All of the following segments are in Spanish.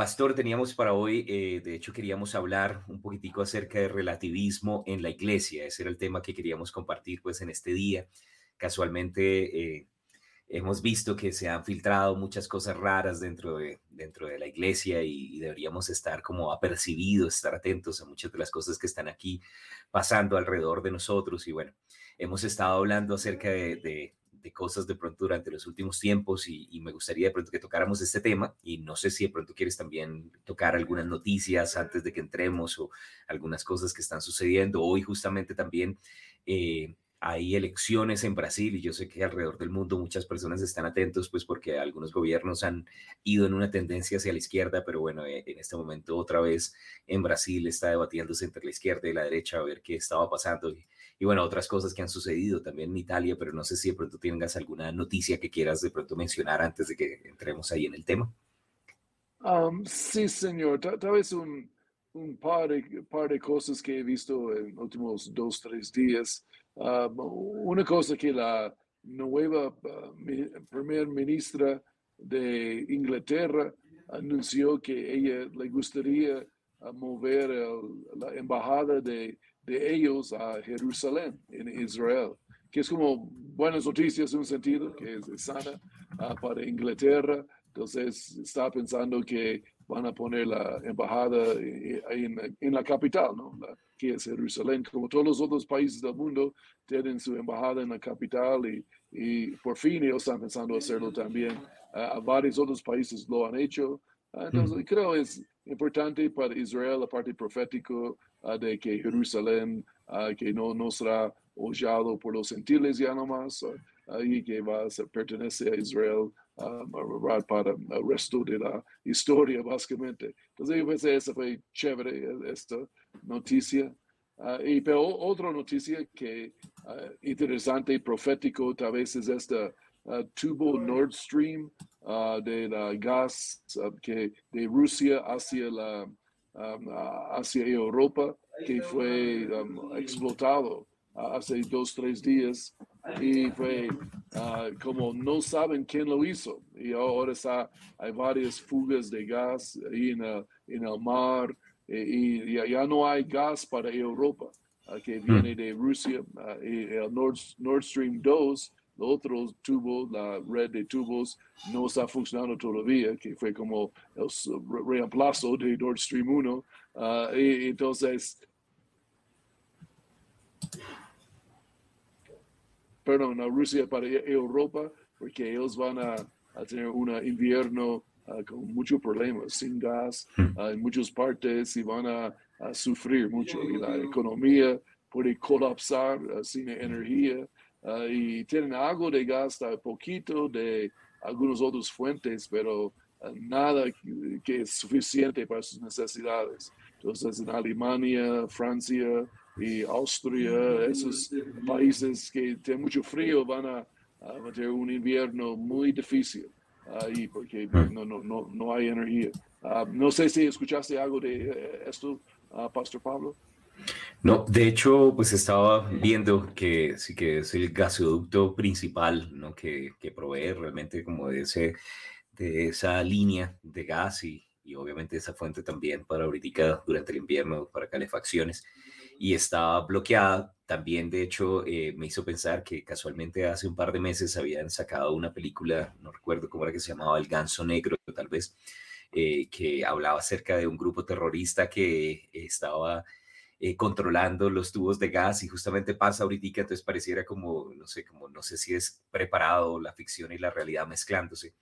pastor, teníamos para hoy, eh, de hecho queríamos hablar un poquitico acerca de relativismo en la iglesia. Ese era el tema que queríamos compartir pues en este día. Casualmente eh, hemos visto que se han filtrado muchas cosas raras dentro de, dentro de la iglesia y, deberíamos estar como apercibidos, estar atentos a muchas de las cosas que están aquí pasando alrededor de nosotros. Y bueno, hemos estado hablando acerca de, de, cosas de pronto durante los últimos tiempos y, me gustaría de pronto que tocáramos este tema y no sé si de pronto quieres también tocar algunas noticias antes de que entremos o algunas cosas que están sucediendo. Hoy justamente también... Eh, hay elecciones en Brasil y yo sé que alrededor del mundo muchas personas están atentos, pues porque algunos gobiernos han ido en una tendencia hacia la izquierda, pero bueno, eh, en este momento otra vez en Brasil está debatiéndose entre la izquierda y la derecha a ver qué estaba pasando y, y bueno, otras cosas que han sucedido también en Italia, pero no sé si de pronto tengas alguna noticia que quieras de pronto mencionar antes de que entremos ahí en el tema. Um, sí, señor, tal vez un, un par, de, par de cosas que he visto en los últimos dos, tres días. Um, una cosa que la nueva uh, primer ministra de Inglaterra anunció que ella le gustaría uh, mover la embajada de, de, ellos a Jerusalén, en Israel, que es como buenas noticias en un sentido, que es, sana uh, para Inglaterra. Entonces, está pensando que van a poner la embajada eh, en, la capital, ¿no? que es Jerusalén, como todos los otros países del mundo tienen su embajada en la capital y, y por fin ellos están pensando hacerlo también. Uh, varios otros países lo han hecho. Uh, entonces, mm. creo es importante para Israel la parte profética de que Jerusalén, que no, no será hollado por los gentiles ya nomás, y que va a ser, pertenece a Israel para el resto de la historia, básicamente. Entonces, yo pensé, esa fue chévere, esta noticia. Ah, y pero otra noticia que uh, interesante y profético tal vez es esta ah, tubo Nord Stream de la gas que de Rusia hacia la hacia Europa que fue um, explotado hace dos tres días y fue uh, como no saben quién lo hizo. Y ahora está, hay varias fugas de gas ahí en el, en el mar y, ya, no hay gas para Europa uh, que hmm. viene de Rusia. Uh, y el Nord, Nord Stream 2, el otro tubo, la red de tubos, no está funcionando todavía, que fue como el reemplazo de Nord Stream 1. y entonces perdón, a Rusia para Europa, porque ellos van a, tener un invierno ah, con muchos problemas, sin gas ah, en muchas partes y van a, sufrir mucho. Y la economía puede colapsar ah, sin energía y tienen algo de gas, poquito de algunas otras fuentes, pero nada que es suficiente para sus necesidades. Entonces, en Alemania, Francia, y Austria, esos países que tienen mucho frío van a, tener un invierno muy difícil ahí porque no, no, no, no hay energía. Ah, no sé si escuchaste algo de eh, esto, uh, Pastor Pablo. No, de hecho, pues estaba viendo que sí que es el gasoducto principal, ¿no? Que, que provee realmente como de, ese, de esa línea de gas y, y obviamente esa fuente también para ahorita durante el invierno, para calefacciones y estaba bloqueada. También, de hecho, eh, me hizo pensar que casualmente hace un par de meses habían sacado una película, no recuerdo cómo era que se llamaba, El Ganso Negro, tal vez, eh, que hablaba acerca de un grupo terrorista que estaba eh, controlando los tubos de gas y justamente pasa ahorita, entonces pareciera como, no sé, como no sé si es preparado la ficción y la realidad mezclándose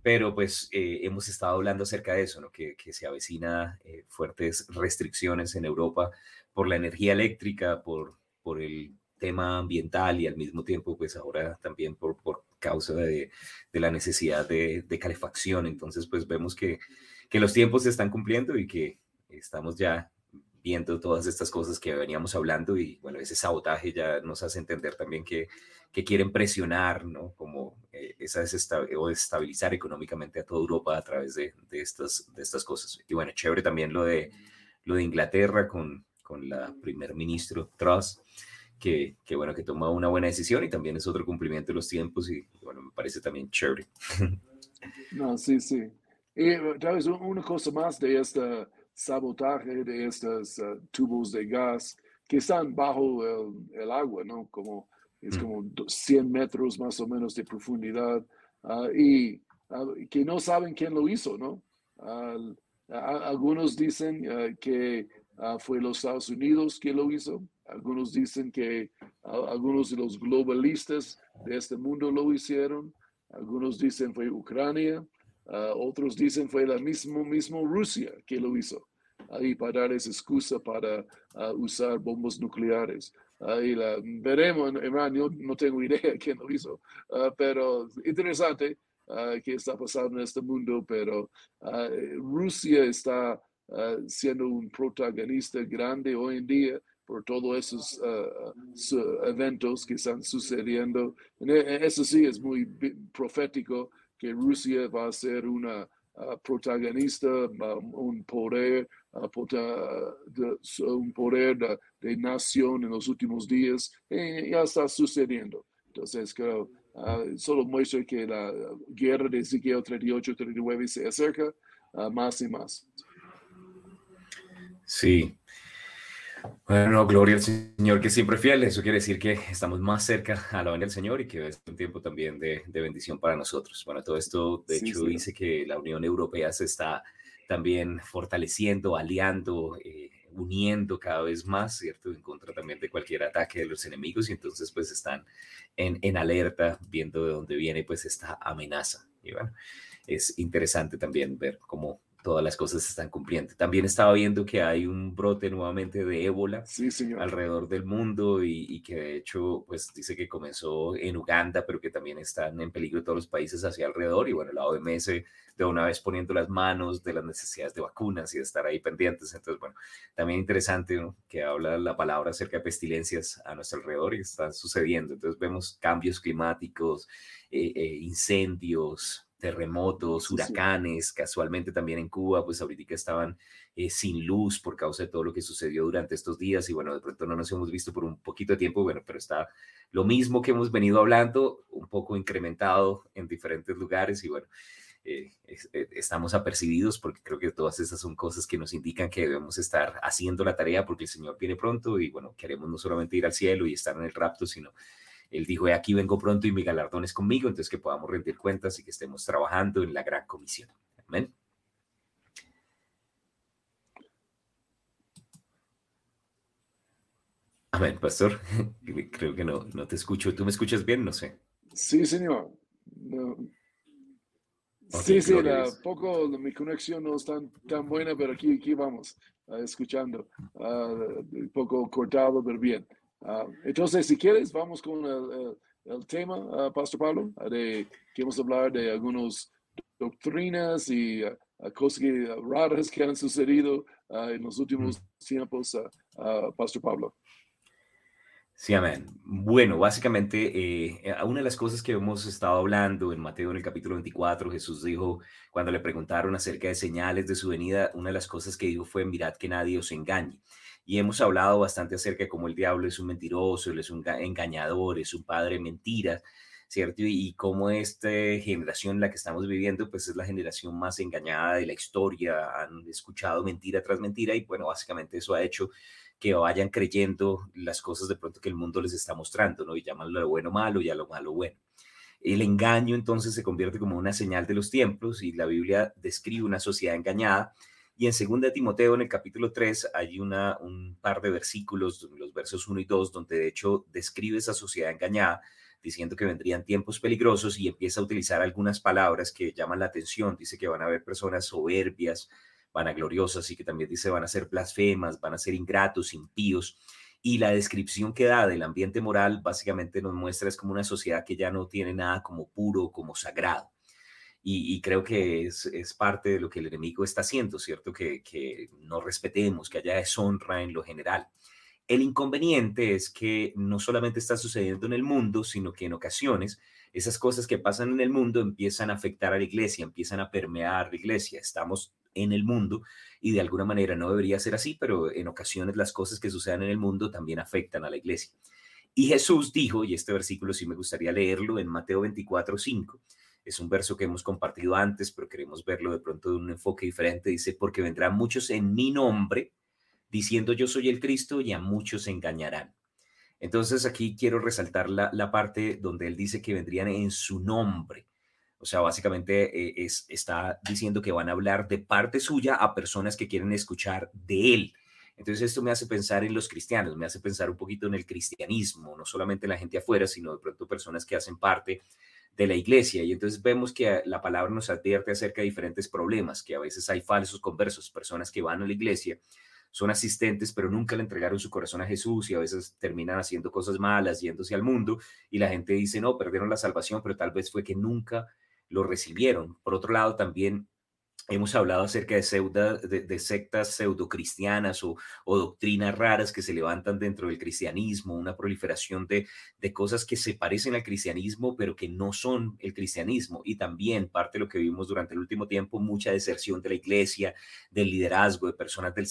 pero pues hemos estado hablando acerca de eso, ¿no? que, que se avecina fuertes restricciones en Europa por la energía eléctrica, por, por el tema ambiental y al mismo tiempo, pues ahora también por, por causa de, de la necesidad de, de, calefacción. Entonces, pues vemos que, que los tiempos se están cumpliendo y que estamos ya viendo todas estas cosas que veníamos hablando y bueno, ese sabotaje ya nos hace entender también que, que quieren presionar, ¿no? Como eh, esa o estabilizar económicamente a toda Europa a través de, de, estas, de estas cosas. Y bueno, chévere también lo de, lo de Inglaterra con, con la primer ministro Truss, que, que, bueno, que toma una buena decisión y también es otro cumplimiento de los tiempos y bueno, me parece también chévere. No, sí, sí. Y tal vez una cosa más de este sabotaje de estos tubos de gas que están bajo el, agua, ¿no? Como, es mm. como 100 metros más o menos de profundidad ah, y ah, que no saben quién lo hizo, ¿no? algunos dicen ah, que fue los Estados Unidos que lo hizo, algunos dicen que algunos de los globalistas de este mundo lo hicieron, algunos dicen fue Ucrania, otros dicen fue la misma mismo Rusia que lo hizo ahí para dar esa excusa para uh, usar bombas nucleares. Ahí la, veremos, en yo no tengo idea quién lo hizo, uh, pero interesante uh, que está pasando en este mundo, pero Rusia está siendo un protagonista grande hoy en día por todos esos eventos que están sucediendo. E, eso sí es muy profético que Rusia va a ser una protagonista, un poder, de, un poder de, nación en los últimos días, eh, ya está sucediendo. Entonces, creo, ah, solo muestra que la guerra de Ezequiel 38-39 se acerca ah, más y más. Sí, bueno, gloria al Señor que siempre fiel. Eso quiere decir que estamos más cerca a la venida del Señor y que es un tiempo también de, bendición para nosotros. Bueno, todo esto, de hecho, dice que la Unión Europea se está también fortaleciendo, aliando, eh, uniendo cada vez más, ¿cierto? En contra también de cualquier ataque de los enemigos y entonces pues están en, en alerta viendo de dónde viene pues esta amenaza. Y bueno, es interesante también ver cómo todas las cosas se están cumpliendo. También estaba viendo que hay un brote nuevamente de ébola alrededor del mundo y, que de hecho, pues dice que comenzó en Uganda, pero que también están en peligro todos los países hacia alrededor. Y bueno, la OMS de una vez poniendo las manos de las necesidades de vacunas y de estar ahí pendientes. Entonces, bueno, también interesante que habla la palabra acerca de pestilencias a nuestro alrededor y están sucediendo. Entonces vemos cambios climáticos, eh, eh, incendios, terremotos, huracanes, casualmente también en Cuba, pues ahorita estaban eh, sin luz por causa de todo lo que sucedió durante estos días y bueno, de pronto no nos hemos visto por un poquito de tiempo, bueno, pero está lo mismo que hemos venido hablando, un poco incrementado en diferentes lugares y bueno, eh, eh, estamos apercibidos porque creo que todas esas son cosas que nos indican que debemos estar haciendo la tarea porque el Señor viene pronto y bueno, queremos no solamente ir al cielo y estar en el rapto, sino él dijo, aquí vengo pronto y mi galardón es conmigo, entonces que podamos rendir cuentas y que estemos trabajando en la gran comisión. Amén. Amén, pastor. Creo que no, no te escucho. ¿Tú me escuchas bien? No sé. Sí, señor. sí, sí, poco mi conexión no es tan, tan buena, pero aquí, aquí vamos, uh, escuchando. Uh, un poco cortado, pero bien. Ah, entonces, si quieres, vamos con el, tema, uh, Pastor Pablo, de que vamos a hablar de algunas doctrinas y cosas raras que han sucedido en los últimos tiempos, Pastor Pablo. Sí, amén. Bueno, básicamente, eh, una de las cosas que hemos estado hablando en Mateo en el capítulo 24, Jesús dijo, cuando le preguntaron acerca de señales de su venida, una de las cosas que dijo fue, mirad que nadie os engañe y hemos hablado bastante acerca de cómo el diablo es un mentiroso, él es un engañador, es un padre de mentiras, ¿cierto? Y, cómo esta generación la que estamos viviendo, pues es la generación más engañada de la historia, han escuchado mentira tras mentira y bueno, básicamente eso ha hecho que vayan creyendo las cosas de pronto que el mundo les está mostrando, ¿no? Y llaman lo bueno malo y a lo malo bueno. El engaño entonces se convierte como una señal de los tiempos y la Biblia describe una sociedad engañada y en 2 Timoteo, en el capítulo 3, hay una, un par de versículos, los versos 1 y 2, donde de hecho describe esa sociedad engañada, diciendo que vendrían tiempos peligrosos y empieza a utilizar algunas palabras que llaman la atención. Dice que van a haber personas soberbias, vanagloriosas y que también dice van a ser blasfemas, van a ser ingratos, impíos. Y la descripción que da del ambiente moral básicamente nos muestra es como una sociedad que ya no tiene nada como puro, como sagrado. Y, creo que es, es, parte de lo que el enemigo está haciendo, ¿cierto? Que, que no respetemos, que haya deshonra en lo general. El inconveniente es que no solamente está sucediendo en el mundo, sino que en ocasiones esas cosas que pasan en el mundo empiezan a afectar a la iglesia, empiezan a permear la iglesia. Estamos en el mundo y de alguna manera no debería ser así, pero en ocasiones las cosas que sucedan en el mundo también afectan a la iglesia. Y Jesús dijo, y este versículo sí me gustaría leerlo en Mateo 24, 5, es un verso que hemos compartido antes, pero queremos verlo de pronto de un enfoque diferente. Dice, porque vendrán muchos en mi nombre, diciendo yo soy el Cristo, y a muchos engañarán. Entonces aquí quiero resaltar la, la parte donde él dice que vendrían en su nombre. O sea, básicamente eh, es, está diciendo que van a hablar de parte suya a personas que quieren escuchar de él. Entonces esto me hace pensar en los cristianos, me hace pensar un poquito en el cristianismo, no solamente en la gente afuera, sino de pronto personas que hacen parte de la iglesia. Y entonces vemos que la palabra nos advierte acerca de diferentes problemas, que a veces hay falsos conversos, personas que van a la iglesia, son asistentes, pero nunca le entregaron su corazón a Jesús y a veces terminan haciendo cosas malas, yéndose al mundo y la gente dice, no, perdieron la salvación, pero tal vez fue que nunca lo recibieron. Por otro lado, también Hemos hablado acerca de, de, sectas pseudocristianas o, o doctrinas raras que se levantan dentro del cristianismo, una proliferación de, de cosas que se parecen al cristianismo, pero que no son el cristianismo. Y también parte de lo que vimos durante el último tiempo, mucha deserción de la iglesia, del liderazgo, de personas del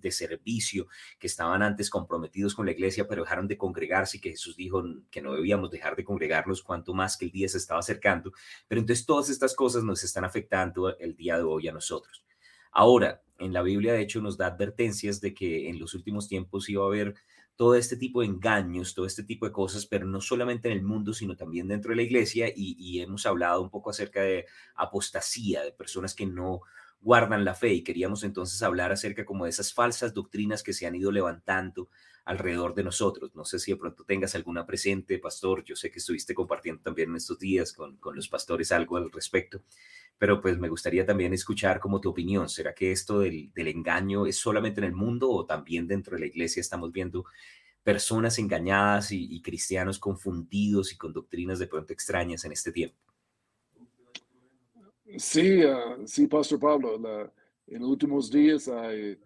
de servicio que estaban antes comprometidos con la iglesia, pero dejaron de congregarse y que Jesús dijo que no debíamos dejar de congregarnos cuanto más que el día se estaba acercando. Pero entonces todas estas cosas nos están afectando el día de hoy y a nosotros. Ahora, en la Biblia, de hecho, nos da advertencias de que en los últimos tiempos iba a haber todo este tipo de engaños, todo este tipo de cosas, pero no solamente en el mundo, sino también dentro de la iglesia. Y, y hemos hablado un poco acerca de apostasía, de personas que no guardan la fe. Y queríamos entonces hablar acerca como de esas falsas doctrinas que se han ido levantando alrededor de nosotros. No sé si de pronto tengas alguna presente, pastor. Yo sé que estuviste compartiendo también en estos días con, con los pastores algo al respecto pero pues me gustaría también escuchar como tu opinión. ¿Será que esto del, engaño es solamente en el mundo o también dentro de la iglesia estamos viendo personas engañadas y, cristianos confundidos y con doctrinas de pronto extrañas en este tiempo? Sí, ah, sí, Pastor Pablo, en los últimos días hay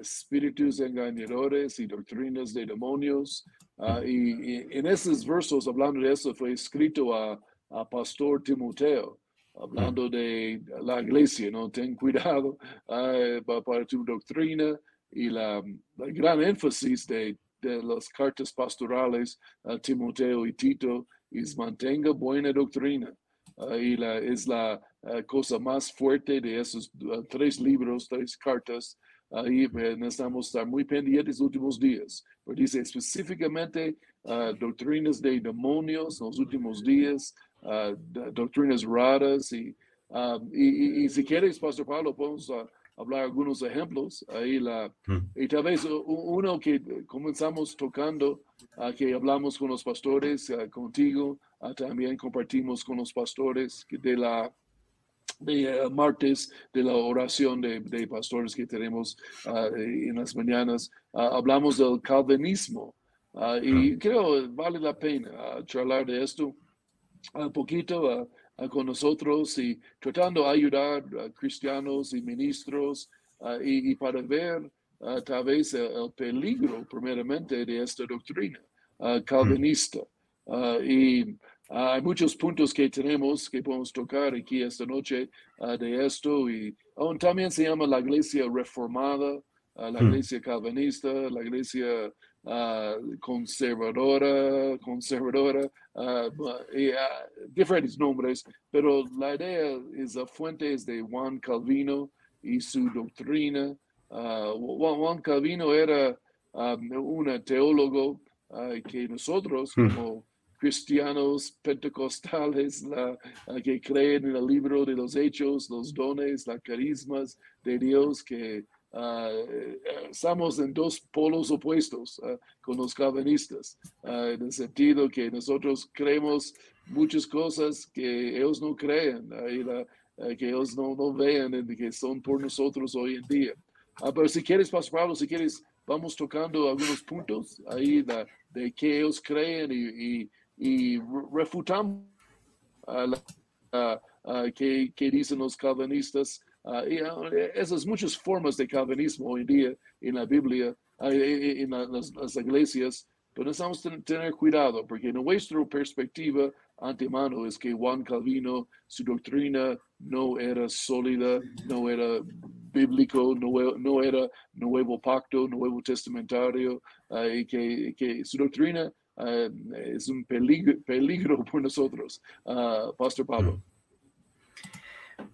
espíritus engañadores y doctrinas de demonios. Ah, y, en esos versos, hablando de eso, fue escrito a, a Pastor Timoteo hablando de la iglesia, ¿no? Ten cuidado uh, para tu doctrina y la, gran énfasis de, de, las cartas pastorales a Timoteo y Tito es mantenga buena doctrina. Uh, y la, es la uh, cosa más fuerte de esos tres libros, tres cartas. Ahí necesitamos estar muy pendientes los últimos días. Porque dice específicamente doctrinas de demonios en los últimos días, uh, doctrinas raras y, um, y, y, si quieres, Pastor Pablo, podemos uh, hablar algunos ejemplos. Ahí la, hmm. Y tal vez uno que comenzamos tocando, uh, que hablamos con los pastores, contigo, también compartimos con los pastores de la de martes de la oración de, de pastores que tenemos en las mañanas. hablamos del calvinismo. y hmm. creo vale la pena charlar de esto un poquito con nosotros y tratando de ayudar a cristianos y ministros y, para ver tal vez el, peligro primeramente de esta doctrina calvinista. y hay muchos puntos que tenemos que podemos tocar aquí esta noche de esto y también se llama la iglesia reformada, la hmm. iglesia calvinista, la iglesia uh, conservadora, conservadora, uh, y, uh, diferentes nombres, pero la idea es la fuente es de Juan Calvino y su doctrina. Juan Calvino era um, un teólogo que nosotros hmm. como cristianos pentecostales la, que creen en el libro de los hechos, los dones, las carismas de Dios que eh, estamos en dos polos opuestos ah, con los calvinistas, ah, en el sentido que nosotros creemos muchas cosas que ellos no creen, que ellos no, no vean, que son por nosotros hoy en día. pero si quieres, Pastor Pablo, si quieres, vamos tocando algunos puntos ahí de, de que ellos creen y, y, refutamos que, que dicen los calvinistas Uh, y, uh, esas muchas formas de calvinismo hoy en día en la Biblia, uh, en las, las, iglesias, pero necesitamos tener cuidado porque nuestra perspectiva antemano es que Juan Calvino, su doctrina no era sólida, no era bíblico, no, era nuevo pacto, nuevo testamentario, y que, que, su doctrina es un peligro, peligro por nosotros. Pastor Pablo.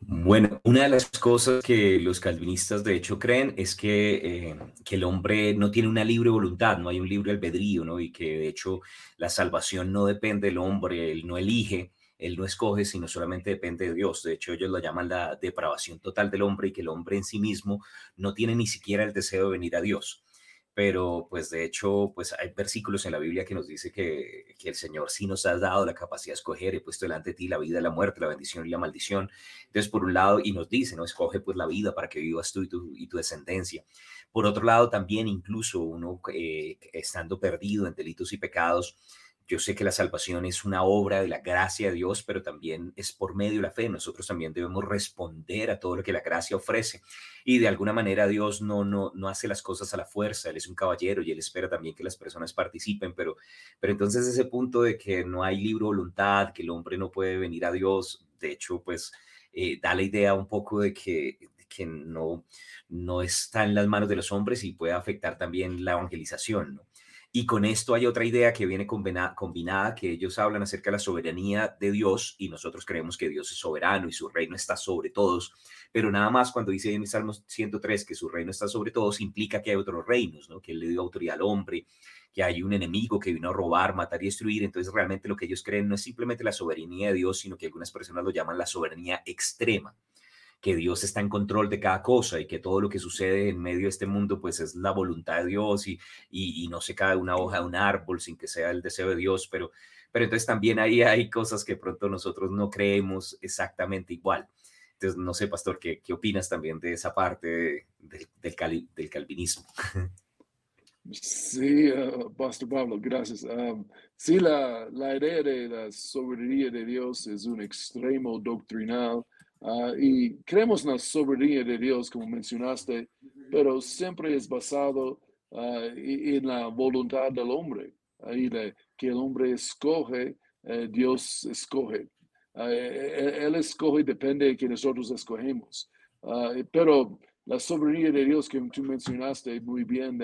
Bueno, una de las cosas que los calvinistas de hecho creen es que, eh, que, el hombre no tiene una libre voluntad, no hay un libre albedrío, ¿no? Y que de hecho la salvación no depende del hombre, él no elige, él no escoge, sino solamente depende de Dios. De hecho, ellos lo llaman la depravación total del hombre y que el hombre en sí mismo no tiene ni siquiera el deseo de venir a Dios pero pues de hecho, pues hay versículos en la Biblia que nos dice que, que, el Señor sí nos ha dado la capacidad de escoger, he puesto delante de ti la vida la muerte, la bendición y la maldición. Entonces, por un lado, y nos dice, ¿no? Escoge pues la vida para que vivas tú y tu, y tu descendencia. Por otro lado, también incluso uno eh, estando perdido en delitos y pecados, yo sé que la salvación es una obra de la gracia de Dios, pero también es por medio de la fe. Nosotros también debemos responder a todo lo que la gracia ofrece. Y de alguna manera Dios no, no, no hace las cosas a la fuerza. Él es un caballero y Él espera también que las personas participen. Pero, pero entonces ese punto de que no hay libre voluntad, que el hombre no puede venir a Dios, de hecho, pues eh, da la idea un poco de que, que no, no está en las manos de los hombres y puede afectar también la evangelización. Y con esto hay otra idea que viene combinada, que ellos hablan acerca de la soberanía de Dios y nosotros creemos que Dios es soberano y su reino está sobre todos, pero nada más cuando dice en el Salmo 103 que su reino está sobre todos, implica que hay otros reinos, ¿no? que Él le dio autoridad al hombre, que hay un enemigo que vino a robar, matar y destruir. Entonces realmente lo que ellos creen no es simplemente la soberanía de Dios, sino que algunas personas lo llaman la soberanía extrema que Dios está en control de cada cosa y que todo lo que sucede en medio de este mundo pues es la voluntad de Dios y, y, no se cae una hoja de un árbol sin que sea el deseo de Dios, pero, pero entonces también ahí hay cosas que pronto nosotros no creemos exactamente igual. Entonces, no sé, pastor, ¿qué, qué opinas también de esa parte del, del calvinismo? Sí, uh, Pastor Pablo, gracias. Um, sí, la, la idea de la soberanía de Dios es un extremo doctrinal Ah, y creemos en la soberanía de Dios, como mencionaste, pero siempre es basado ah, en la voluntad del hombre. Ahí de, que el hombre escoge, eh, Dios escoge. Ah, e, e, él escoge, depende de que nosotros escogemos. pero la soberanía de Dios que tú mencionaste muy bien,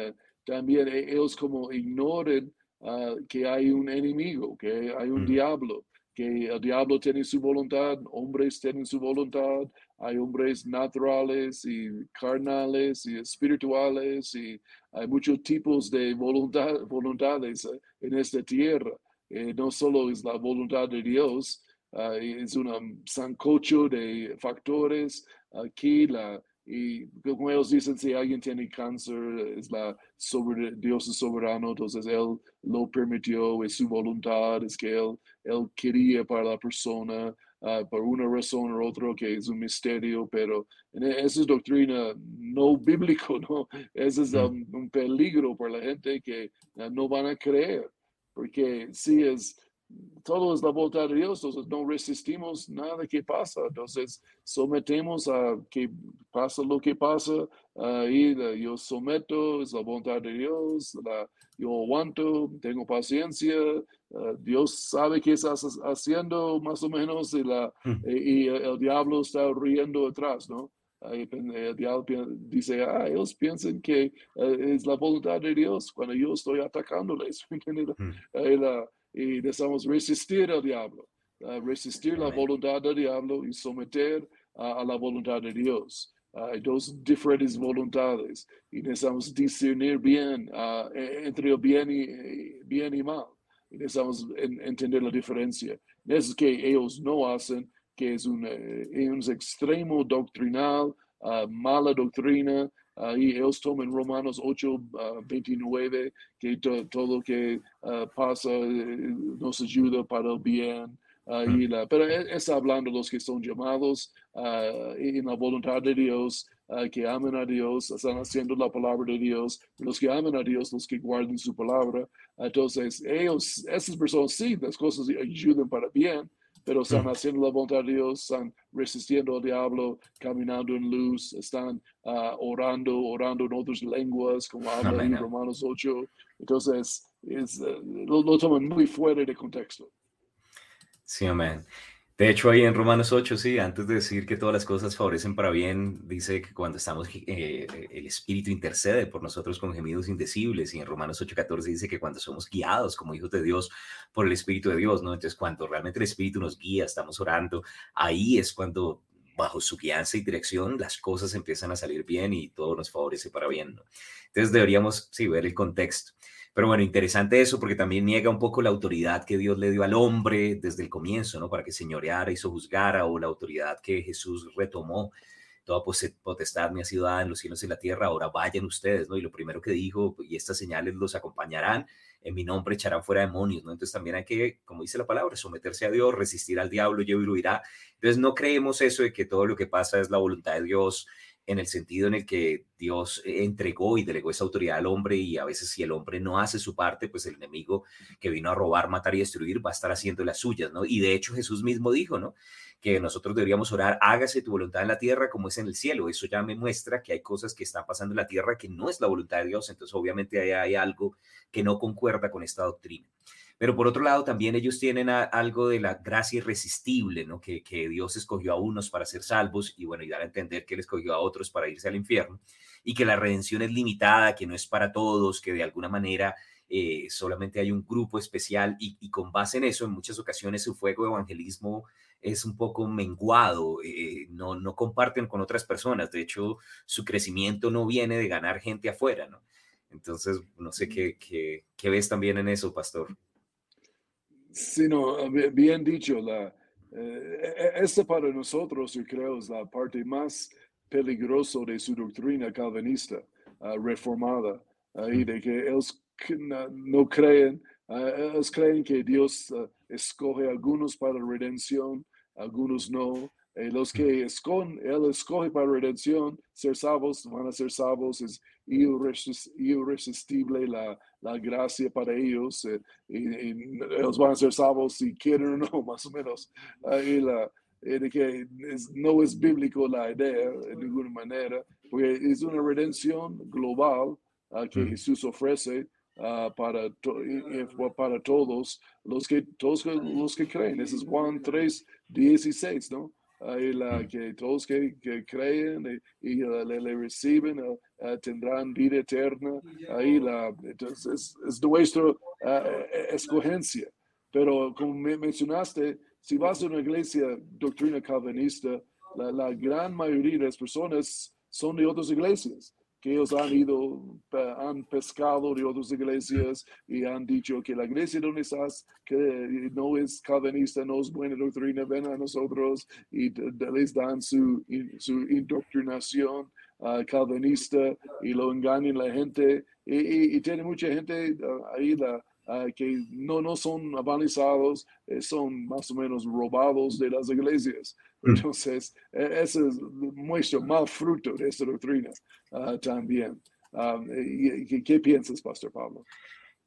también e, ellos como ignoran que hay un enemigo, que hay un diablo que el diablo tiene su voluntad, hombres tienen su voluntad, hay hombres naturales y carnales y espirituales y hay muchos tipos de voluntad, voluntades eh, en esta tierra. Eh, no solo es la voluntad de Dios, uh, es un sancocho de factores. Aquí y como ellos dicen, si alguien tiene cáncer, es la sobre, Dios es soberano, entonces Él lo permitió, es su voluntad, es que Él, él quería para la persona, uh, por una razón u otra, que es un misterio, pero esa es doctrina no bíblico, ¿no? Ese es un, un peligro para la gente que uh, no van a creer, porque si es todo es la voluntad de Dios, entonces no resistimos nada que pasa, entonces sometemos a que pasa lo que pasa, y yo someto, es la voluntad de Dios, yo aguanto, tengo paciencia, Dios sabe qué estás haciendo más o menos y, la, hmm. y, el diablo está riendo atrás, ¿no? el diablo dice, ah, ellos piensan que eh, es la voluntad de Dios cuando yo estoy atacándoles. Hmm y necesitamos resistir al diablo, resistir la voluntad del diablo y someter a la voluntad de Dios. hay dos diferentes voluntades y necesitamos discernir bien e, entre el bien y, bien y mal. Y necesitamos entender la diferencia. Eso es que ellos no hacen, que es un, eh, un extremo doctrinal, mala doctrina, Ahí ellos toman Romanos 8, 29, ah, que todo lo que ah, pasa eh, nos ayuda para el bien. Mm. la, pero e, es, hablando los que son llamados uh, en la voluntad de Dios, que aman a Dios, están haciendo la palabra de Dios, los que aman a Dios, los que guardan su palabra. Entonces, ellos, esas personas sí, las cosas ayudan para bien, pero están haciendo la voluntad de Dios, están resistiendo al diablo, caminando en luz, están ah, orando, orando en otras lenguas, como habla en Romanos 8. Entonces, es, eh, lo, lo, toman muy fuera de contexto. Sí, amén. De hecho, ahí en Romanos 8, sí, antes de decir que todas las cosas favorecen para bien, dice que cuando estamos, eh, el Espíritu intercede por nosotros con gemidos indecibles. Y en Romanos 8, 14 dice que cuando somos guiados como hijos de Dios por el Espíritu de Dios, ¿no? Entonces, cuando realmente el Espíritu nos guía, estamos orando, ahí es cuando bajo su guianza y dirección, las cosas empiezan a salir bien y todo nos favorece para bien. ¿no? Entonces deberíamos, sí, ver el contexto. Pero bueno, interesante eso porque también niega un poco la autoridad que Dios le dio al hombre desde el comienzo, ¿no? Para que señoreara y sojuzgara o la autoridad que Jesús retomó. Toda potestad sido dada en los cielos y la tierra, ahora vayan ustedes, ¿no? Y lo primero que dijo, y estas señales los acompañarán, en mi nombre echarán fuera demonios, ¿no? Entonces también hay que, como dice la palabra, someterse a Dios, resistir al diablo y huirá. Entonces no creemos eso de que todo lo que pasa es la voluntad de Dios, en el sentido en el que Dios eh, entregó y delegó esa autoridad al hombre y a veces si el hombre no hace su parte, pues el enemigo que vino a robar, matar y destruir va a estar haciendo las suyas, ¿no? Y de hecho Jesús mismo dijo, ¿no? Que nosotros deberíamos orar, hágase tu voluntad en la tierra como es en el cielo. Eso ya me muestra que hay cosas que están pasando en la tierra que no es la voluntad de Dios, entonces obviamente hay, hay algo que no concuerda con esta doctrina. Pero por otro lado, también ellos tienen algo de la gracia irresistible, ¿no? Que, que, Dios escogió a unos para ser salvos y bueno, y dar a entender que Él escogió a otros para irse al infierno y que la redención es limitada, que no es para todos, que de alguna manera eh, solamente hay un grupo especial y, y, con base en eso, en muchas ocasiones su fuego de evangelismo es un poco menguado, eh, no, no comparten con otras personas, de hecho su crecimiento no viene de ganar gente afuera, ¿no? Entonces, no sé qué, qué, qué ves también en eso, pastor. Sí, no, bien dicho, la, eh, esta para nosotros, yo creo, es la parte más peligrosa de su doctrina calvinista, uh, reformada, y de que ellos no, creen, uh, ellos creen que Dios uh, escoge algunos para redención, algunos no, y los que escogen, Él escoge para redención, ser salvos, van a ser salvos, es irresistible la, la gracia para ellos eh, y, ellos van a ser salvos si quieren o no, más o menos. y la, de que no es bíblico la idea de ninguna manera, porque es una redención global uh, que Jesús ofrece uh, para, to para todos los que, todos los que creen. Ese es Juan 3, 16, ¿no? Ahí la, que todos que, que creen y, le, reciben uh, tendrán vida eterna. Ahí la, entonces es, nuestra uh, escogencia. Pero como me mencionaste, si vas a una iglesia doctrina calvinista, la, la gran mayoría de las personas son de otras iglesias que ellos han ido, han pescado de otras iglesias y han dicho que la iglesia donde estás, que no es calvinista, no es buena doctrina, ven a nosotros y les dan su, su indoctrinación uh, calvinista y lo engañan la gente. Y, tiene mucha gente uh, ahí la, uh, que no, no son avanizados, eh, son más o menos robados de las iglesias. Mm. Entonces, e, ese muestra mal fruto de esta doctrina uh, también. Um, ¿qué, ¿Qué piensas, Pastor Pablo?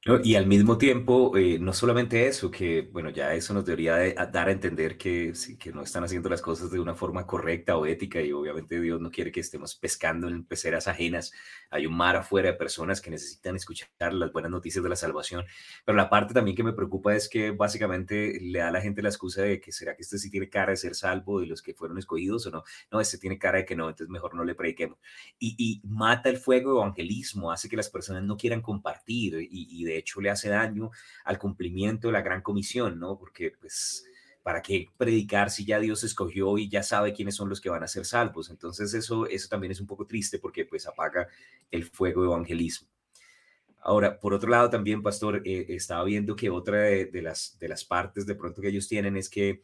Y al mismo tiempo, eh, no solamente eso, que bueno, ya eso nos debería dar a entender que, que no están haciendo las cosas de una forma correcta o ética y obviamente Dios no quiere que estemos pescando en peceras ajenas. Hay un mar afuera de personas que necesitan escuchar las buenas noticias de la salvación. Pero la parte también que me preocupa es que básicamente le da a la gente la excusa de que será que este sí tiene cara de ser salvo de los que fueron escogidos o no. No, este tiene cara de que no, entonces mejor no le prediquemos. Y, y mata el fuego de evangelismo, hace que las personas no quieran compartir y, y de hecho le hace daño al cumplimiento de la gran comisión, ¿no? Porque pues, ¿para qué predicar si ya Dios escogió y ya sabe quiénes son los que van a ser salvos? Entonces eso, eso también es un poco triste porque pues apaga el fuego de evangelismo. Ahora, por otro lado, también, pastor, eh, estaba viendo que otra de, las, de las partes de pronto que ellos tienen es que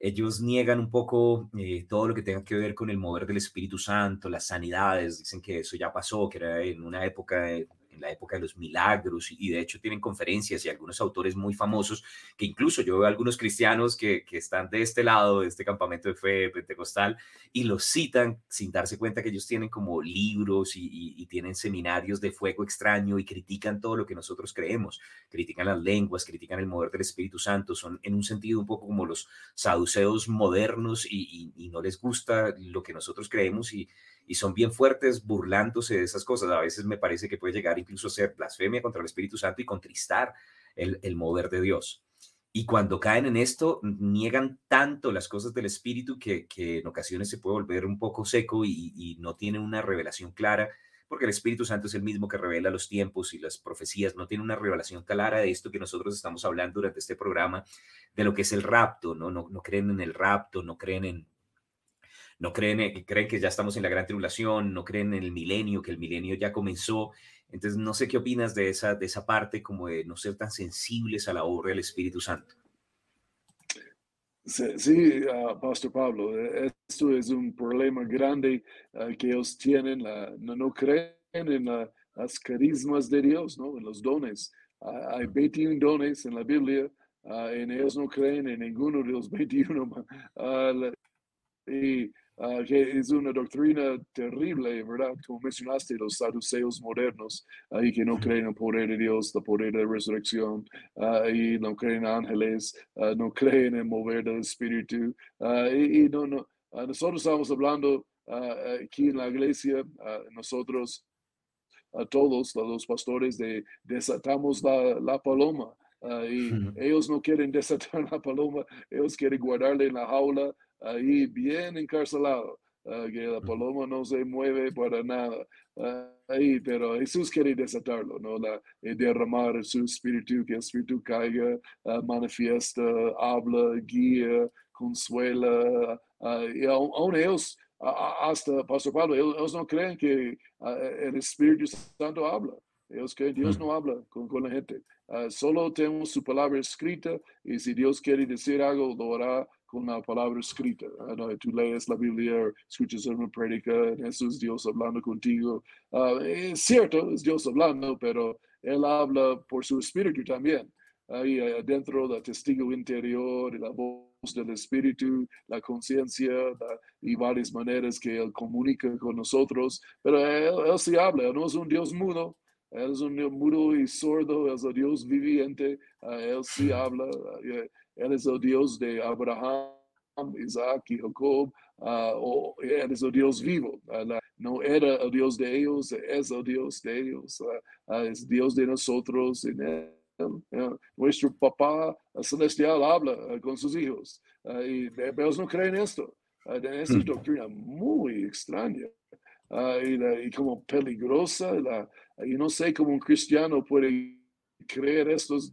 ellos niegan un poco eh, todo lo que tenga que ver con el mover del Espíritu Santo, las sanidades, dicen que eso ya pasó, que era en una época en la época de los milagros y de hecho tienen conferencias y algunos autores muy famosos que incluso yo veo algunos cristianos que, que están de este lado, de este campamento de fe pentecostal y los citan sin darse cuenta que ellos tienen como libros y, tienen seminarios de fuego extraño y critican todo lo que nosotros creemos, critican las lenguas, critican el mover del Espíritu Santo, son en un sentido un poco como los saduceos modernos y, y no les gusta lo que nosotros creemos y y son bien fuertes burlándose de esas cosas. A veces me parece que puede llegar incluso a ser blasfemia contra el Espíritu Santo y contristar el, el mover de Dios. Y cuando caen en esto, niegan tanto las cosas del Espíritu que, que en ocasiones se puede volver un poco seco y, y, no tiene una revelación clara, porque el Espíritu Santo es el mismo que revela los tiempos y las profecías, no tiene una revelación clara de esto que nosotros estamos hablando durante este programa, de lo que es el rapto, ¿no? No, no creen en el rapto, no creen en, no creen, creen que ya estamos en la gran tribulación, no creen en el milenio, que el milenio ya comenzó. Entonces, no sé qué opinas de esa, de esa parte como de no ser tan sensibles a la obra del Espíritu Santo. Sí, ah, Pastor Pablo, eh, esto es un problema grande ah, que ellos tienen, no, no, creen en las carismas de Dios, ¿no? en los dones. Hay 21 dones en la Biblia, en ellos no creen en ninguno de los 21. y Ah, que es una doctrina terrible, ¿verdad? Como mencionaste, los saduceos modernos, ahí que no creen en el poder de Dios, el poder de la resurrección, y no creen en ángeles, ah, no creen en mover del Espíritu. Ah, y, no, no, nosotros estamos hablando aquí en la iglesia, nosotros, a todos los pastores, de desatamos la, la paloma. y ellos no quieren desatar la paloma, ellos quieren guardarla en la jaula ahí bien encarcelado, ah, que la paloma no se mueve para nada. Ah, ahí, pero Jesús quiere desatarlo, ¿no? La, eh, derramar su espíritu, que el espíritu caiga, uh, manifiesta, habla, guía, consuela. y aún, ellos, hasta Pastor Pablo, ellos, no creen que el Espíritu Santo habla. Ellos creen Dios no habla con, con la gente. solo tenemos su palabra escrita y si Dios quiere decir algo, lo hará con la palabra escrita. ¿no? Tú lees la Biblia, escuchas una prédica, eso es Dios hablando contigo. Ah, es cierto, es Dios hablando, pero Él habla por su espíritu también. Ahí adentro del testigo interior, la voz del espíritu, la conciencia y varias maneras que Él comunica con nosotros. Pero Él, él sí habla, no es un Dios mudo. Él es un mudo y sordo, es un Dios viviente. Ah, él sí habla. Él es el Dios de Abraham, Isaac y Jacob, uh, o Él es el Dios vivo. Uh, no era el Dios de ellos, es el Dios de ellos, uh, es Dios de nosotros. En él. Nuestro papá celestial habla con sus hijos y ellos no creen esto. esta es doctrina muy extraña. y, y, como peligrosa, la, y no sé cómo un cristiano puede creer estos,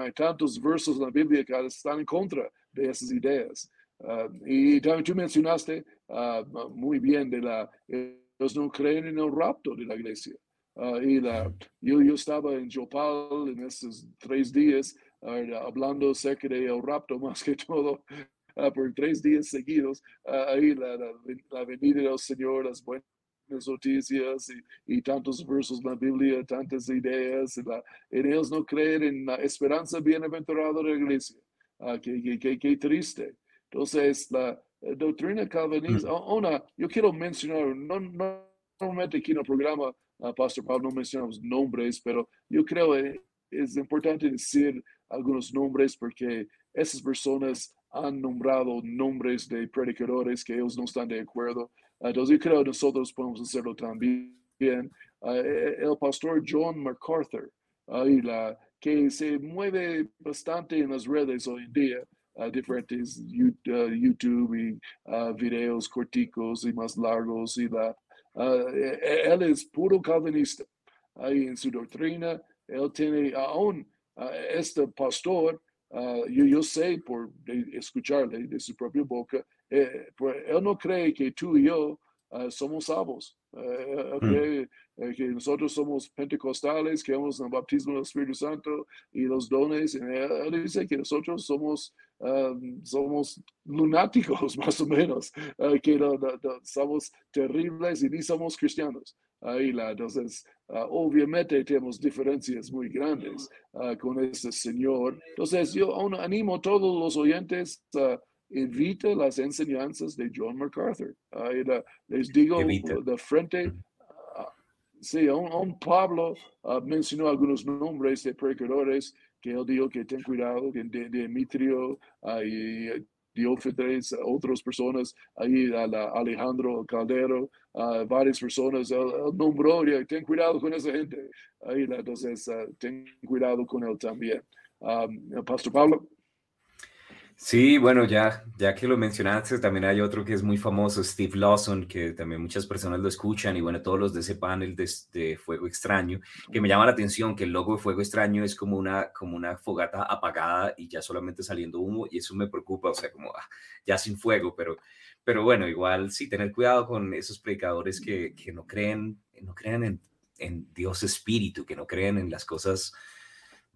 hay tantos versos en la Biblia que están en contra de esas ideas. Ah, y también tú mencionaste ah, muy bien de la, ellos no creen en el rapto de la iglesia. Ah, y la, yo, yo estaba en Jopal en estos tres días hablando acerca del rapto más que todo. por tres días seguidos, ahí la, la, la, venida del Señor, las buenas noticias y, tantos versos en la Biblia, tantas ideas. La, no creer en la esperanza bienaventurada de la iglesia. Ah, qué, qué, qué, triste. Entonces, la doctrina calvinista, una, yo quiero mencionar, no, no normalmente aquí en el programa, uh, Pastor Pablo, no mencionamos nombres, pero yo creo que es importante decir algunos nombres porque esas personas han nombrado nombres de predicadores que ellos no están de acuerdo. Entonces yo creo que nosotros podemos hacerlo también. Ah, e, e, el pastor John MacArthur, la, que se mueve bastante en las redes hoy en día, diferentes YouTube y videos corticos y más largos. Y la, e, él es puro calvinista. Ahí en su doctrina, él tiene aún este pastor, yo, yo sé por escucharle de su propia boca, eh, pues, él no cree que tú y yo uh, somos salvos. Uh, él mm. cree uh, que nosotros somos pentecostales, que hemos el bautismo del Espíritu Santo y los dones. Él, él dice que nosotros somos, um, somos lunáticos, más o menos, que no, no, no, somos terribles y ni somos cristianos. Ahí la, entonces, obviamente tenemos diferencias muy grandes con este Señor. Entonces, yo animo a todos los oyentes a evita las enseñanzas de John MacArthur. les digo de frente, uh, sí, un, Pablo uh, mencionó algunos nombres de predicadores que él dijo que ten cuidado, que de, Demetrio uh, y Diófetes, otras personas, ahí Alejandro Caldero, varias personas, él, nombró, y ten cuidado con esa gente. Ahí, entonces, ten cuidado con él también. Um, Pastor Pablo. Sí, bueno, ya, ya que lo mencionaste, también hay otro que es muy famoso, Steve Lawson, que también muchas personas lo escuchan y bueno, todos los de ese panel de, Fuego Extraño, que me llama la atención que el logo de Fuego Extraño es como una, como una fogata apagada y ya solamente saliendo humo y eso me preocupa, o sea, como ah, ya sin fuego, pero, pero bueno, igual sí, tener cuidado con esos predicadores que, que no creen, no creen en, en Dios Espíritu, que no creen en las cosas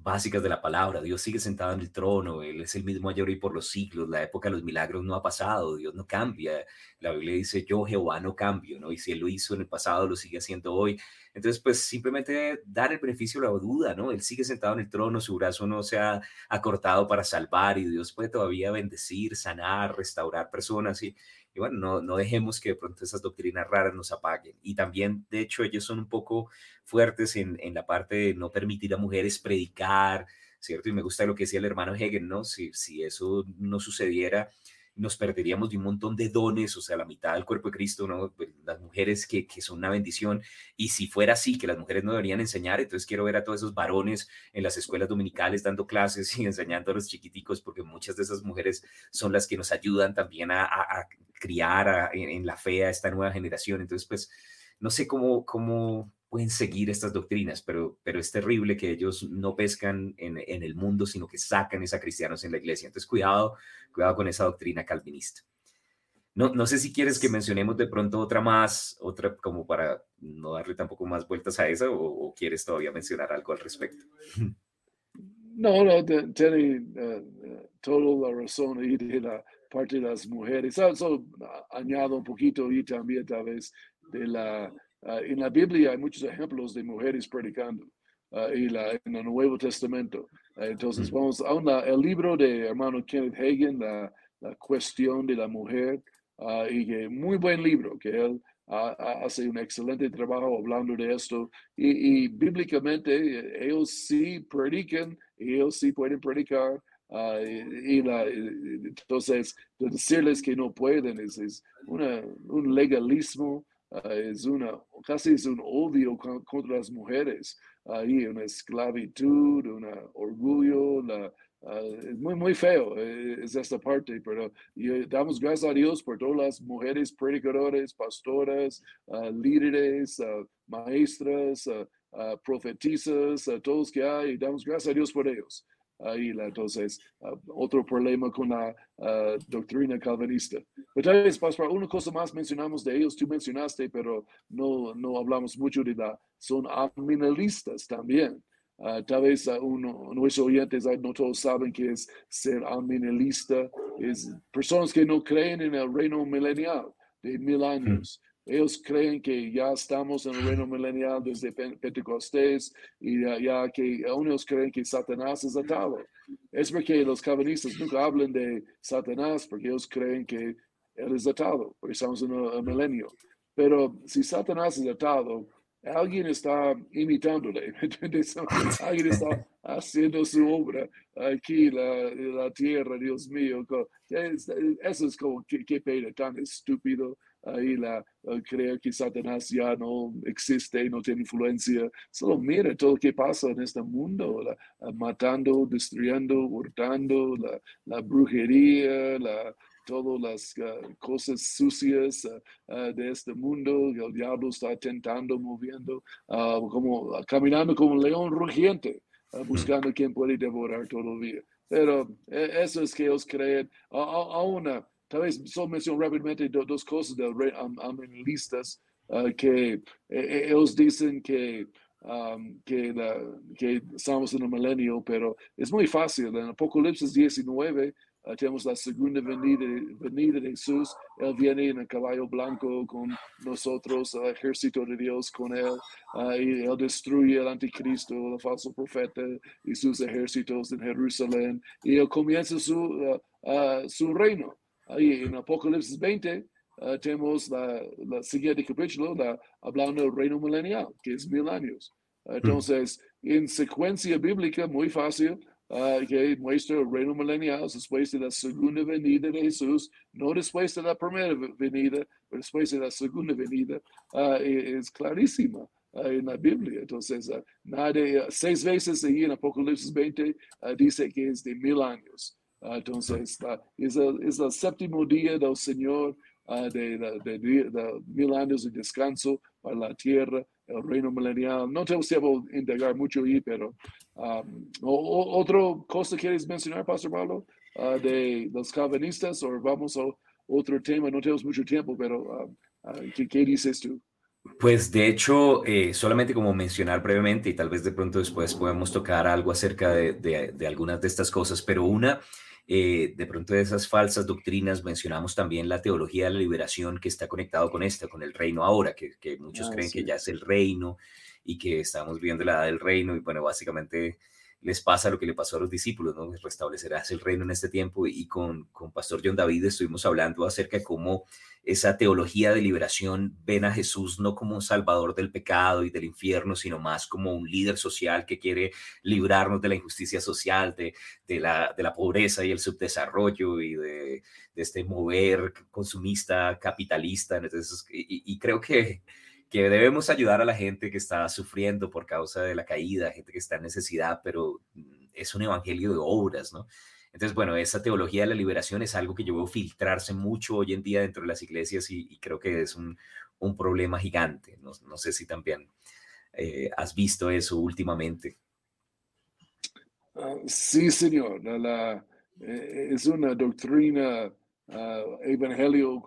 básicas de la palabra. Dios sigue sentado en el trono, Él es el mismo ayer y por los siglos, la época de los milagros no ha pasado, Dios no cambia. La Biblia dice, yo Jehová no cambio, ¿no? Y si Él lo hizo en el pasado, lo sigue haciendo hoy. Entonces, pues simplemente dar el beneficio de la duda, ¿no? Él sigue sentado en el trono, su brazo no se ha acortado para salvar y Dios puede todavía bendecir, sanar, restaurar personas y, y bueno, no, no dejemos que de pronto esas doctrinas raras nos apaguen. Y también, de hecho, ellos son un poco fuertes en, en la parte de no permitir a mujeres predicar, ¿cierto? Y me gusta lo que decía el hermano Hegel, ¿no? Si, si eso no sucediera, nos perderíamos de un montón de dones, o sea, la mitad del cuerpo de Cristo, ¿no? Pues, las mujeres que, que, son una bendición. Y si fuera así, que las mujeres no deberían enseñar, entonces quiero ver a todos esos varones en las escuelas dominicales dando clases y enseñando a los chiquiticos, porque muchas de esas mujeres son las que nos ayudan también a, a, criar en, la fe a esta nueva generación. Entonces, pues, no sé cómo, cómo pueden seguir estas doctrinas, pero, pero es terrible que ellos no pescan en, en, el mundo, sino que sacan esa cristianos en la iglesia. Entonces, cuidado, cuidado con esa doctrina calvinista. No, no sé si quieres que mencionemos de pronto otra más, otra como para no darle tampoco más vueltas a esa, o, quieres todavía mencionar algo al respecto. No, no, tiene uh, toda la razón ahí de la parte de las mujeres. Solo añado un poquito y también tal vez de la Ah, en la Biblia hay muchos ejemplos de mujeres predicando uh, y la, en el Nuevo Testamento. Uh, entonces, vamos a el libro de hermano Kenneth Hagen, la, la cuestión de la mujer, y que muy buen libro, que él hace un excelente trabajo hablando de esto. Y, y bíblicamente, eh, ellos sí predican, ellos sí pueden predicar. Uh, y, la, entonces, decirles que no pueden es, es una, un legalismo Ah, es una, casi es un odio contra las mujeres, ahí una esclavitud, un orgullo, la, ah, es muy, muy feo, eh, es esta parte, pero damos gracias a Dios por todas las mujeres predicadores, pastoras, uh, líderes, maestras, profetizas, todos que hay, damos gracias a Dios por ellos ahí entonces uh, otro problema con la uh, doctrina calvinista. Pero tal una cosa más mencionamos de ellos, tú mencionaste, pero no, no hablamos mucho de la, son aminalistas también. Uh, tal vez uno, nuestros oyentes no todos saben que es ser aminalista, es personas que no creen en el reino milenial de mil hmm. años. Ellos creen que ya estamos en el reino milenial desde Pentecostés y ya, que aún ellos creen que Satanás es atado. Es porque los calvinistas nunca hablan de Satanás porque ellos creen que él es atado, porque estamos en el milenio. Pero si Satanás es atado, alguien está imitándole, Alguien está haciendo su obra aquí en la, tierra, Dios mío. Eso es como, qué pena tan estúpido ahí la, creo que Satanás ya no existe, no tiene influencia. Solo mira todo lo que pasa en este mundo, matando, destruyendo, hurtando, la, la brujería, la, todas las ah, cosas sucias ah, ah, de este mundo, el diablo está tentando, moviendo, como caminando como un león rugiente, buscando quien puede devorar día. Pero eh, eso es que ellos creen, aún tal vez solo menciono rápidamente dos cosas de amenlistas uh, que eh, eh, ellos dicen que, um, que, que, estamos en el milenio, pero es muy fácil. En Apocalipsis 19 uh, tenemos la segunda venida, venida, de Jesús. Él viene en el caballo blanco con nosotros, el ejército de Dios con él, uh, y él destruye el anticristo, el falso profeta y sus ejércitos en Jerusalén, y él comienza su, su reino. Ahí en Apocalipsis 20 ah, tenemos la, la, siguiente capítulo hablando del reino milenial, que es mil años. Ah, mm. entonces, en secuencia bíblica, muy fácil, uh, que muestra el reino milenial después de la segunda venida de Jesús, no después de la primera venida, pero después de la segunda venida, es clarísima. en la Biblia. Entonces, nadie, seis veces ahí en Apocalipsis 20 dice que es de mil años. Ah, entonces, es, el, es el séptimo día del Señor de, de, mil años de descanso para la tierra, el reino milenial. No tenemos tiempo de indagar mucho ahí, pero um, ¿otra cosa quieres mencionar, Pastor Pablo, de los calvinistas o vamos a otro tema? No tenemos mucho tiempo, pero ¿qué, ¿qué dices tú? Pues de hecho, eh, solamente como mencionar brevemente y tal vez de pronto después podemos tocar algo acerca de, de, algunas de estas cosas, pero una, eh, de pronto de esas falsas doctrinas, mencionamos también la teología de la liberación que está conectado con esta, con el reino ahora, que, que muchos ah, creen que ya es el reino y que estamos viendo la edad del reino y bueno, básicamente les pasa lo que le pasó a los discípulos, ¿no? Restablecerás el reino en este tiempo y con, con Pastor John David estuvimos hablando acerca de cómo esa teología de liberación ven a Jesús no como un salvador del pecado y del infierno, sino más como un líder social que quiere librarnos de la injusticia social, de, de, la, de la pobreza y el subdesarrollo y de, este mover consumista, capitalista. Entonces, y creo que que debemos ayudar a la gente que está sufriendo por causa de la caída, gente que está en necesidad, pero mm, es un evangelio de obras, ¿no? Entonces, bueno, esa teología de la liberación es algo que yo veo filtrarse mucho hoy en día dentro de las iglesias y, creo que es un, un problema gigante. No, no, sé si también eh, has visto eso últimamente. Ah, sí, señor. La, eh, es una doctrina uh, evangelio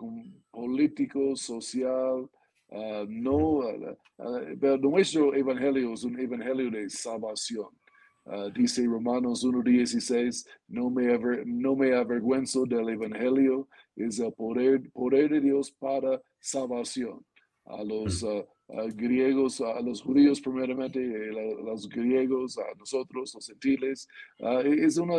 político, social, uh, no, pero nuestro evangelio es un evangelio de salvación. Uh, dice Romanos 1.16, no me, aver, no me avergüenzo del Evangelio, es el poder, poder de Dios para salvación. A los uh, griegos, a los judíos primeramente, a los griegos, a nosotros, los gentiles, uh, es un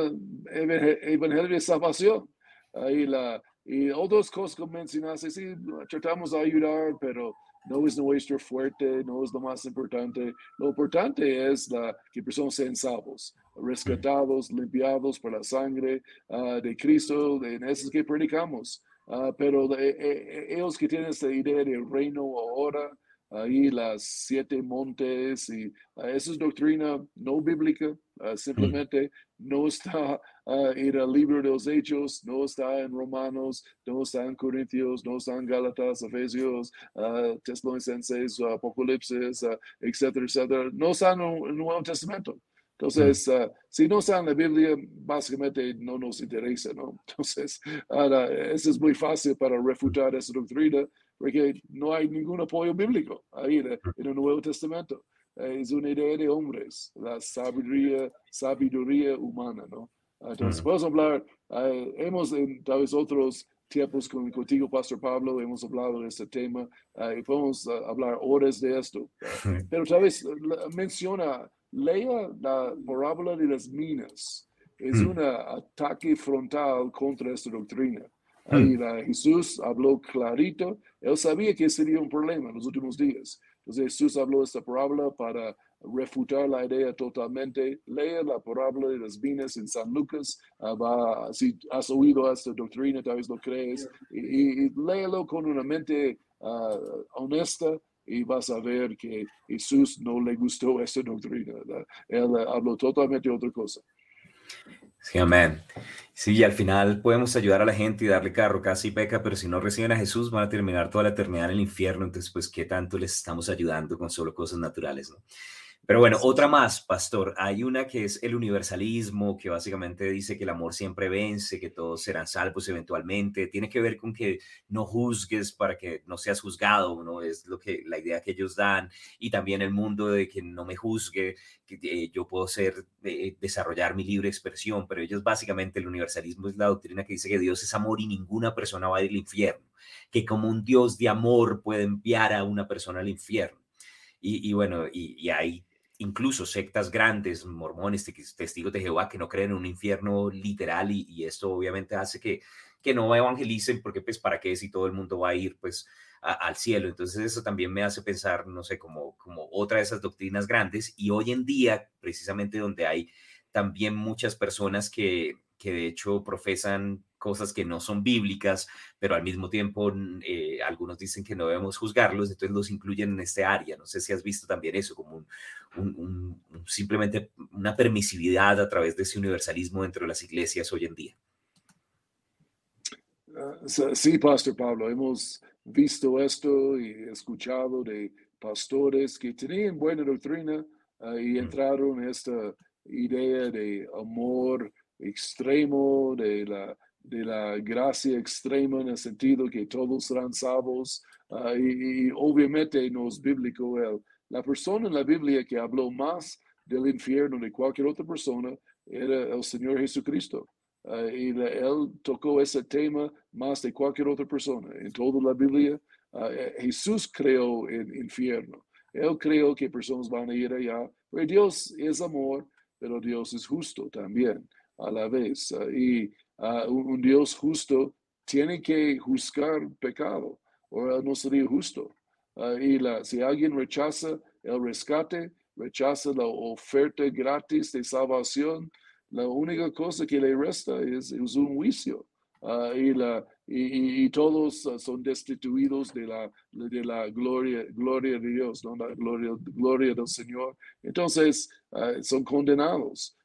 evangelio de salvación. Ahí la, y otras cosas que mencionaste, sí, tratamos de ayudar, pero no es nuestro fuerte, no es lo más importante. Lo importante es la, que personas sean salvos, rescatados, limpiados por la sangre uh, de Cristo, en eso que predicamos. Uh, pero eh, eh, ellos que tienen esta idea del reino ahora, ahí las siete montes y uh, esa es doctrina no bíblica, uh, simplemente no está uh, en el libro de los Hechos, no está en Romanos, no está en Corintios, no está en Gálatas, Efesios, uh, Tesalonicenses, Apocalipsis, etcétera, etcétera, no está en el Nuevo Testamento. Entonces, si no está en la Biblia, básicamente no nos interesa, ¿no? Entonces, ahora, eso es muy fácil para refutar esa doctrina, porque no hay ningún apoyo bíblico ahí en el Nuevo Testamento. Es una idea de hombres, la sabiduría, sabiduría humana, ¿no? Entonces, podemos hablar, eh, hemos en tal vez otros tiempos con, contigo, Pastor Pablo, hemos hablado de este tema eh, y podemos eh, hablar horas de esto. Pero tal vez menciona, lea la parábola de las minas. Es un ataque frontal contra esta doctrina. Ahí Jesús habló clarito, él sabía que sería un problema en los últimos días. Entonces Jesús habló esta parábola para refutar la idea totalmente. Lea la parábola de las minas en San Lucas. Ah, va, si has oído esta doctrina, tal vez lo crees. Y, léelo con una mente ah, honesta y vas a ver que Jesús no le gustó esta doctrina. Él habló totalmente otra cosa. Sí, amén. Sí, al final podemos ayudar a la gente y darle carro, casi peca, pero si no reciben a Jesús van a terminar toda la eternidad en el infierno, entonces pues qué tanto les estamos ayudando con solo cosas naturales. Pero bueno, otra más, pastor. Hay una que es el universalismo, que básicamente dice que el amor siempre vence, que todos serán salvos eventualmente. Tiene que ver con que no juzgues para que no seas juzgado, ¿no? Es lo que la idea que ellos dan. Y también el mundo de que no me juzgue, que eh, yo puedo ser, eh, desarrollar mi libre expresión. Pero ellos básicamente el universalismo es la doctrina que dice que Dios es amor y ninguna persona va a ir al infierno. Que como un Dios de amor puede enviar a una persona al infierno. Y, bueno, y, y hay incluso sectas grandes, mormones, testigos de Jehová, que no creen en un infierno literal y, esto obviamente hace que, que no evangelicen, porque pues para qué si todo el mundo va a ir pues al cielo. Entonces eso también me hace pensar, no sé, como, como otra de esas doctrinas grandes y hoy en día, precisamente donde hay también muchas personas que, que de hecho profesan cosas que no son bíblicas, pero al mismo tiempo eh, algunos dicen que no debemos juzgarlos, entonces los incluyen en este área. No sé si has visto también eso, como un, simplemente una permisividad a través de ese universalismo dentro de las iglesias hoy en día. sí, Pastor Pablo, hemos visto esto y escuchado de pastores que tenían buena doctrina ah, y entraron en esta idea de amor extremo, de la, de la gracia extrema en el sentido que todos serán salvos. Ah, y, obviamente no es bíblico. la persona en la Biblia que habló más del infierno de cualquier otra persona era el Señor Jesucristo. Ah, y él tocó ese tema más de cualquier otra persona. En toda la Biblia, uh, Jesús creó el infierno. Él creó que personas van a ir allá. Pero Dios es amor, pero Dios es justo también a la vez. Uh, y un, Dios justo tiene que juzgar pecado, o no sería justo. y la, si alguien rechaza el rescate, rechaza la oferta gratis de salvación, la única cosa que le resta es, un juicio. Ah, y, la, y, todos ah, son destituidos de la, de la gloria, gloria de Dios, ¿no? la gloria, gloria del Señor. Entonces, ah, son condenados.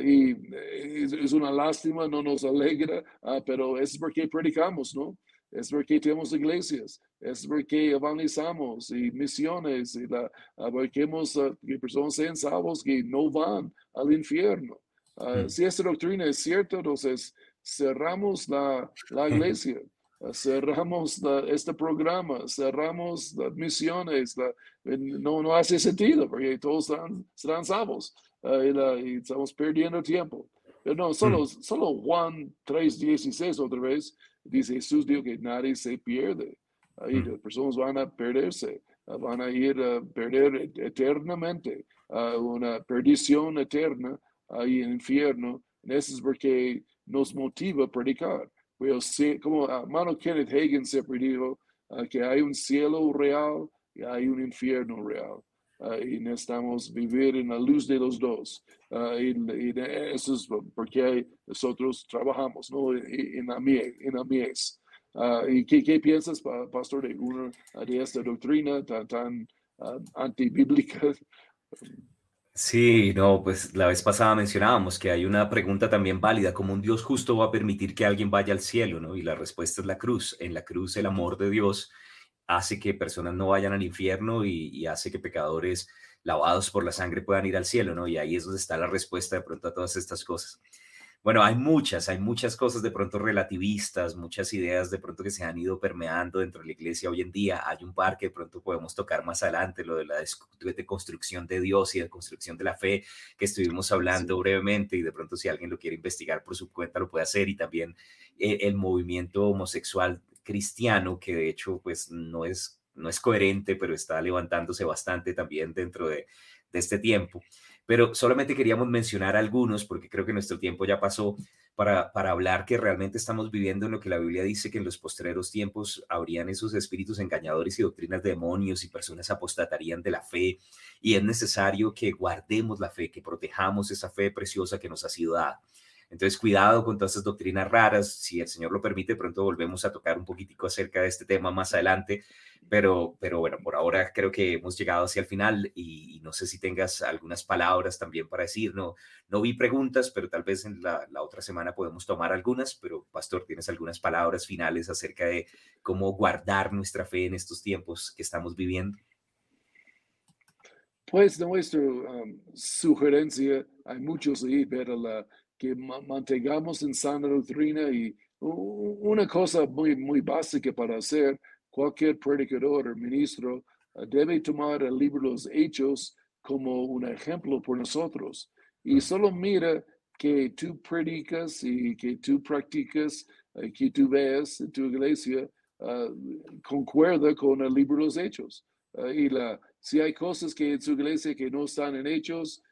Y es, una lástima, no nos alegra, pero es porque predicamos, ¿no? Es porque tenemos iglesias, es porque evangelizamos y misiones, y la, porque hemos, que personas sean salvos que no van al infierno. Mm. Si esta doctrina es cierta, entonces cerramos la, la iglesia, ah, cerramos este programa, cerramos las misiones. no, no hace sentido porque todos serán, serán salvos ah, y, estamos perdiendo tiempo. Pero no, solo, mm. solo Juan 3.16 otra vez dice Jesús dijo que nadie se pierde. Ahí mm. las personas van a perderse, van a ir a perder eternamente, una perdición eterna ahí en el infierno. Eso es porque nos motiva a predicar. Pues, como hermano Kenneth Hagen siempre dijo, ah, que hay un cielo real y hay un infierno real. Uh, y necesitamos vivir en la luz de los dos. Uh, y, eso es porque nosotros trabajamos ¿no? en, la mies. En la mies. ¿Y qué, qué, piensas, pastor, de, una, de esta doctrina tan, tan antibíblica? Sí, no, pues la vez pasada mencionábamos que hay una pregunta también válida, ¿cómo un Dios justo va a permitir que alguien vaya al cielo? ¿no? Y la respuesta es la cruz. En la cruz el amor de Dios hace que personas no vayan al infierno y, y, hace que pecadores lavados por la sangre puedan ir al cielo, ¿no? Y ahí es donde está la respuesta de pronto a todas estas cosas. Bueno, hay muchas, hay muchas cosas de pronto relativistas, muchas ideas de pronto que se han ido permeando dentro de la iglesia hoy en día. Hay un par que de pronto podemos tocar más adelante, lo de la de construcción de Dios y de construcción de la fe que estuvimos hablando brevemente y de pronto si alguien lo quiere investigar por su cuenta lo puede hacer y también eh, el movimiento homosexual cristiano que de hecho pues no es, no es coherente, pero está levantándose bastante también dentro de, este tiempo pero solamente queríamos mencionar algunos porque creo que nuestro tiempo ya pasó para, para hablar que realmente estamos viviendo en lo que la Biblia dice que en los postreros tiempos habrían esos espíritus engañadores y doctrinas de demonios y personas apostatarían de la fe y es necesario que guardemos la fe, que protejamos esa fe preciosa que nos ha sido dada. Entonces, cuidado con todas esas doctrinas raras. Si el Señor lo permite, pronto volvemos a tocar un poquitico acerca de este tema más adelante. Pero, pero bueno, por ahora creo que hemos llegado hacia el final y, no sé si tengas algunas palabras también para decir. No, no vi preguntas, pero tal vez en la, la otra semana podemos tomar algunas. Pero, Pastor, ¿tienes algunas palabras finales acerca de cómo guardar nuestra fe en estos tiempos que estamos viviendo? Pues nuestra um, sugerencia, hay muchos ahí, pero la, que mantengamos en sana doctrina y una cosa muy, muy básica para hacer cualquier predicador o ministro ah, debe tomar el libro de los hechos como un ejemplo por nosotros. Y solo mira que tú predicas y que tú practicas, y que tú ves en tu iglesia, uh, concuerda con el libro de los hechos. Ah, y la, si hay cosas que en su iglesia que no están en hechos,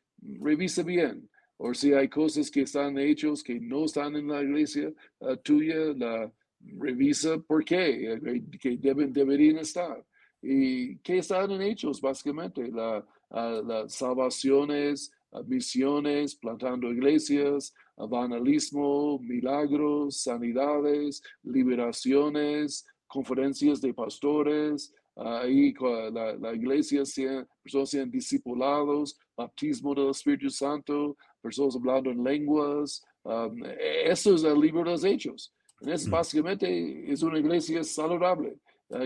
revisa bien o si hay cosas que están hechos que no están en la iglesia uh, tuya, la revisa por qué, eh, que deben, deberían estar. ¿Y qué están en hechos? Básicamente, la, uh, salvaciones, uh, misiones, plantando iglesias, evangelismo, milagros, sanidades, liberaciones, conferencias de pastores, ahí la, la iglesia, sean, personas sean discipulados, bautismo del Espíritu Santo, personas hablando en lenguas. Um, eso es el libro de los hechos. Es, básicamente es una iglesia saludable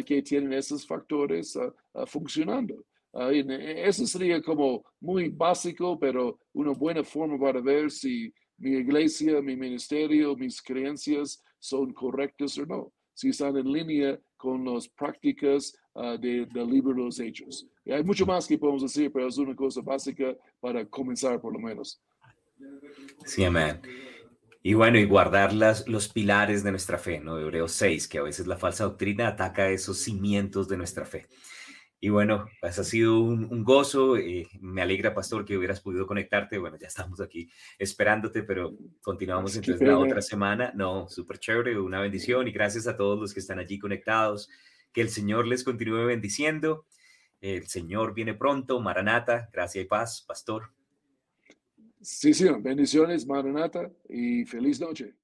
que tiene esos factores funcionando. eso sería como muy básico, pero una buena forma para ver si mi iglesia, mi ministerio, mis creencias son correctas o no, si están en línea con las prácticas del libro de los hechos. Y hay mucho más que podemos decir, pero es una cosa básica para comenzar por lo menos. Sí, amén. Y bueno, y guardar las, los pilares de nuestra fe, ¿no? Hebreos 6, que a veces la falsa doctrina ataca esos cimientos de nuestra fe. Y bueno, pues ha sido un, gozo. Eh, me alegra, Pastor, que hubieras podido conectarte. Bueno, ya estamos aquí esperándote, pero continuamos entonces la otra semana. No, súper chévere, una bendición y gracias a todos los que están allí conectados. Que el Señor les continúe bendiciendo. El Señor viene pronto. Maranata, gracia y paz, Pastor. Sí, sí, bendiciones, Maranata, y feliz noche.